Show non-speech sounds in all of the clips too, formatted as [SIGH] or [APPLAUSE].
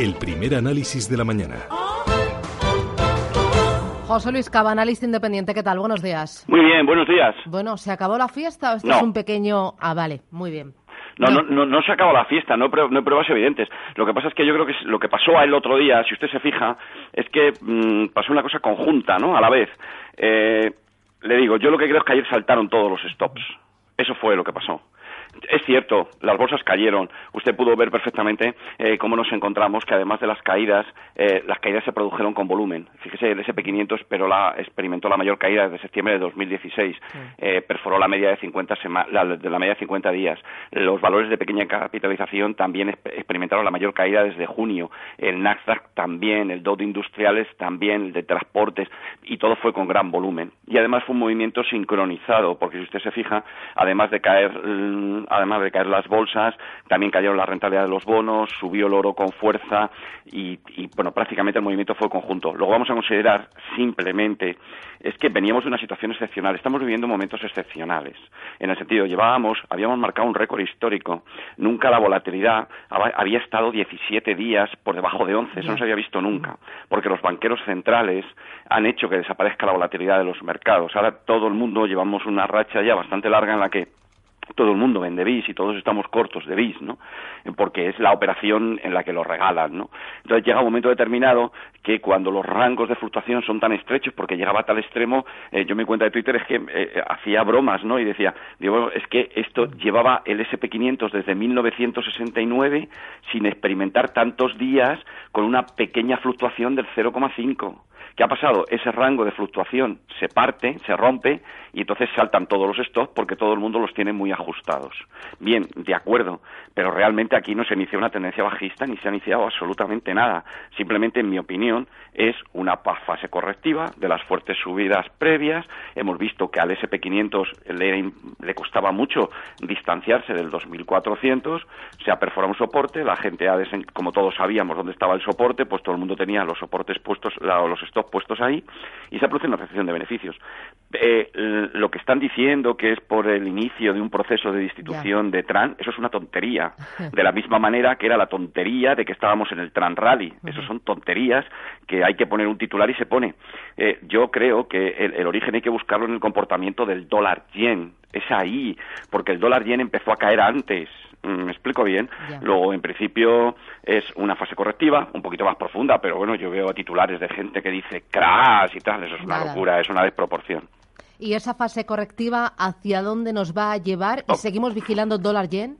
El primer análisis de la mañana. José Luis Cava, analista independiente, ¿qué tal? Buenos días. Muy bien, buenos días. Bueno, ¿se acabó la fiesta o esto No. es un pequeño... Ah, vale, muy bien. No, no, no, no se acaba la fiesta, no, no hay pruebas evidentes. Lo que pasa es que yo creo que lo que pasó el otro día, si usted se fija, es que mm, pasó una cosa conjunta, ¿no? A la vez. Eh, le digo, yo lo que creo es que ayer saltaron todos los stops. Eso fue lo que pasó. Es cierto, las bolsas cayeron. Usted pudo ver perfectamente eh, cómo nos encontramos, que además de las caídas, eh, las caídas se produjeron con volumen. Fíjese, el SP500 esperó la- experimentó la mayor caída desde septiembre de 2016. Eh, perforó la media de 50 sema- la, de la media de 50 días. Los valores de pequeña capitalización también exp- experimentaron la mayor caída desde junio. El Nasdaq también, el Dow de Industriales también, el de transportes, y todo fue con gran volumen. Y además fue un movimiento sincronizado, porque si usted se fija, además de caer, mm, además de caer las bolsas, también cayeron la rentabilidad de los bonos, subió el oro con fuerza y, y, bueno, prácticamente el movimiento fue conjunto. Lo que vamos a considerar simplemente es que veníamos de una situación excepcional, estamos viviendo momentos excepcionales. En el sentido, llevábamos, habíamos marcado un récord histórico. Nunca la volatilidad había estado 17 días por debajo de 11, eso no se había visto nunca, porque los banqueros centrales han hecho que desaparezca la volatilidad de los mercados. Ahora todo el mundo llevamos una racha ya bastante larga en la que todo el mundo vende bis y todos estamos cortos de bis, ¿no? Porque es la operación en la que lo regalan, ¿no? Entonces llega un momento determinado que cuando los rangos de fluctuación son tan estrechos, porque llegaba a tal extremo, eh, yo me cuenta de Twitter es que eh, hacía bromas, ¿no? Y decía, digo, es que esto llevaba el SP500 desde 1969 sin experimentar tantos días con una pequeña fluctuación del 0,5. ¿Qué ha pasado? Ese rango de fluctuación se parte, se rompe y entonces saltan todos los stocks porque todo el mundo los tiene muy ajustados. Bien, de acuerdo, pero realmente aquí no se inicia una tendencia bajista ni se ha iniciado absolutamente nada. Simplemente, en mi opinión, es una fase correctiva de las fuertes subidas previas. Hemos visto que al SP500 le, le costaba mucho distanciarse del 2400, se ha perforado un soporte, la gente ha desen- como todos sabíamos dónde estaba el soporte, pues todo el mundo tenía los soportes puestos, los stocks puestos ahí y se ha producido una recepción de beneficios. Eh, lo que están diciendo que es por el inicio de un proceso de destitución de Tran, eso es una tontería. [LAUGHS] De la misma manera que era la tontería de que estábamos en el Tran Rally. Eso son tonterías que hay que poner un titular y se pone. Eh, yo creo que el, el origen hay que buscarlo en el comportamiento del dólar yen. Es ahí, porque el dólar yen empezó a caer antes. Mm, ¿Me explico bien? Luego, en principio, es una fase correctiva, un poquito más profunda, pero bueno, yo veo titulares de gente que dice crash y tal, eso es una Nada. locura, es una desproporción. ¿Y esa fase correctiva hacia dónde nos va a llevar? ¿Y Oh. seguimos vigilando dólar-yen?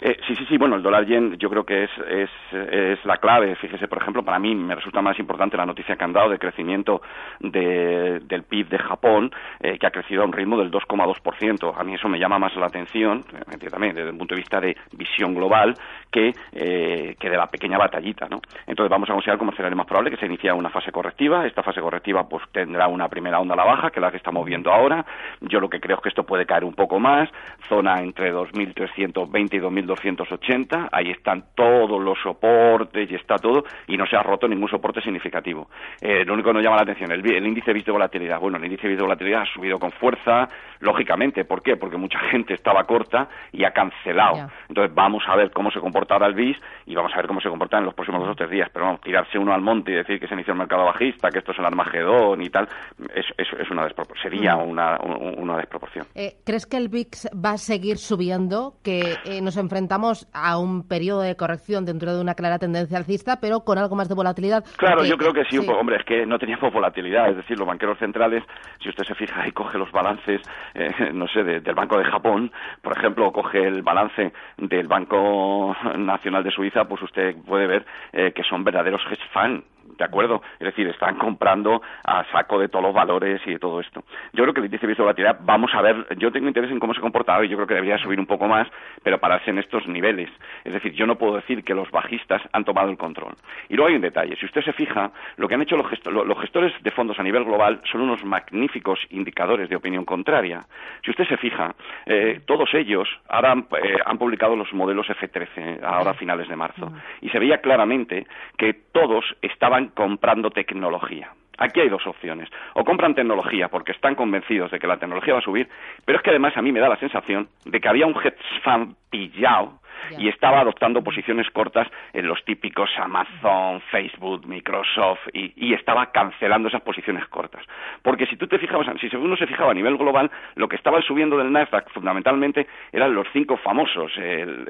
Eh, sí, sí, sí, bueno, el dólar yen yo creo que es, es, la clave. Fíjese, por ejemplo, para mí me resulta más importante la noticia que han dado de crecimiento de- del PIB de Japón, eh, que ha crecido a un ritmo del 2,2%. A mí eso me llama más la atención, eh, también desde el punto de vista de visión global, que, eh, que de la pequeña batallita, ¿no? Entonces vamos a considerar como escenario más probable que se inicie una fase correctiva. Esta fase correctiva pues tendrá una primera onda a la baja, que es la que estamos viendo ahora. Yo lo que creo es que esto puede caer un poco más, zona entre 2.320 y 2.280. Ahí están todos los soportes y está todo, y no se ha roto ningún soporte significativo. Eh, lo único que nos llama la atención, el, el índice de volatilidad. Bueno, el índice de volatilidad ha subido con fuerza, lógicamente. ¿Por qué? Porque mucha gente estaba corta y ha cancelado. Entonces vamos a ver cómo se comporta ahora el BIS y vamos a ver cómo se comporta en los próximos dos o tres días. Pero vamos, tirarse uno al monte y decir que se inició el mercado bajista, que esto es el Armagedón y tal, es, es, es una sería una, un- una desproporción. Eh, ¿Crees que el VIX va a seguir subiendo? Que eh, nos enfrentamos a un periodo de corrección dentro de una clara tendencia alcista, pero con algo más de volatilidad. Claro, yo creo que sí, un poco. Hombre, es que no teníamos volatilidad. Es decir, los banqueros centrales, si usted se fija y coge los balances, eh, [LAUGHS] no sé, de- del Banco de Japón, por ejemplo, o coge el balance del Banco Nacional de Suiza, pues usted puede ver eh, que son verdaderos hedge fund. ¿De acuerdo? Es decir, están comprando a saco de todos los valores y de todo esto. Yo creo que el índice de volatilidad, vamos a ver, yo tengo interés en cómo se comporta hoy, yo creo que debería subir un poco más, pero pararse en estos niveles. Es decir, yo no puedo decir que los bajistas han tomado el control. Y luego hay un detalle, si usted se fija, lo que han hecho los, gestores de fondos a nivel global son unos magníficos indicadores de opinión contraria. Si usted se fija, eh, todos ellos ahora eh, han publicado los modelos F13, ahora a finales de marzo, y se veía claramente que todos estaban comprando tecnología. Aquí hay dos opciones. O compran tecnología porque están convencidos de que la tecnología va a subir, pero es que además a mí me da la sensación de que había un hedge fund pillado y estaba adoptando posiciones cortas en los típicos Amazon, Facebook, Microsoft y, estaba cancelando esas posiciones cortas. Porque si tú te fijabas, si uno se fijaba a nivel global, lo que estaba subiendo del Nasdaq fundamentalmente eran los cinco famosos,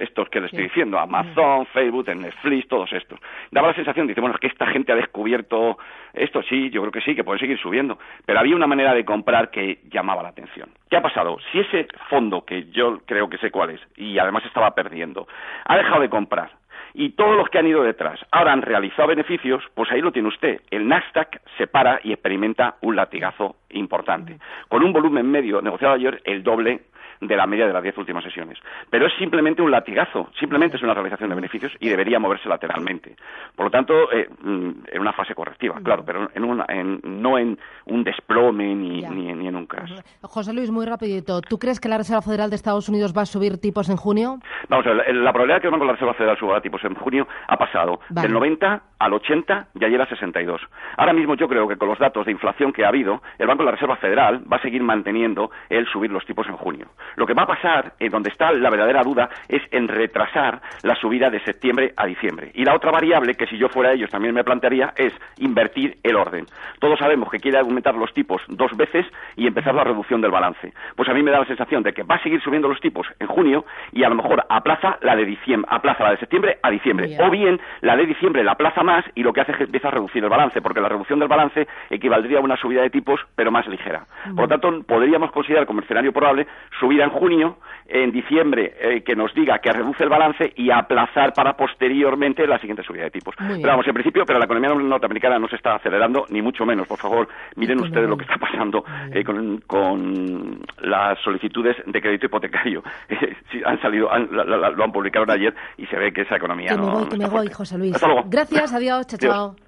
estos que le estoy diciendo, Amazon, Facebook, Netflix, todos estos. Daba la sensación, dice, bueno, es que esta gente ha descubierto esto, sí, yo creo que sí, que puede seguir subiendo, pero había una manera de comprar que llamaba la atención. ¿Qué ha pasado? Si ese fondo, que yo creo que sé cuál es, y además estaba perdiendo, ha dejado de comprar y todos los que han ido detrás ahora han realizado beneficios, pues ahí lo tiene usted. El Nasdaq se para y experimenta un latigazo importante. Con un volumen medio negociado ayer el doble de la media de las diez últimas sesiones. Pero es simplemente un latigazo, simplemente es una realización de beneficios y debería moverse lateralmente. Por lo tanto, eh, mm, en una fase correctiva, claro, pero en no en un desplome ni, en un crash. José Luis, muy rapidito. ¿Tú crees que la Reserva Federal de Estados Unidos va a subir tipos en junio? Vamos a ver, la probabilidad de que el Banco de la Reserva Federal suba tipos en junio ha pasado del 90 al 80 y ayer a 62. Ahora mismo yo creo que con los datos de inflación que ha habido, el Banco de la Reserva Federal va a seguir manteniendo el subir los tipos en junio. Lo que va a pasar, en donde está la verdadera duda, es en retrasar la subida de septiembre a diciembre. Y la otra variable, que si yo fuera ellos también me plantearía, es invertir el orden. Todos sabemos que quiere aumentar los tipos dos veces y empezar la reducción del balance. Pues a mí me da la sensación de que va a seguir subiendo los tipos en junio y a lo mejor aplaza la de diciembre, aplaza la de septiembre a diciembre. O bien la de diciembre la aplaza más y lo que hace es que empieza a reducir el balance, porque la reducción del balance equivaldría a una subida de tipos, pero más ligera. Por lo tanto, podríamos considerar como escenario probable subir en junio, en diciembre eh, que nos diga que reduce el balance y aplazar para posteriormente la siguiente subida de tipos. Pero vamos, en principio, pero la economía norteamericana no se está acelerando, ni mucho menos. Por favor, miren ustedes lo que está pasando eh, con, las solicitudes de crédito hipotecario. [LAUGHS] han salido, lo han publicado ayer y se ve que esa economía que no. Me voy, que me voy, José Luis. Hasta luego. Gracias, adiós, chao, chao.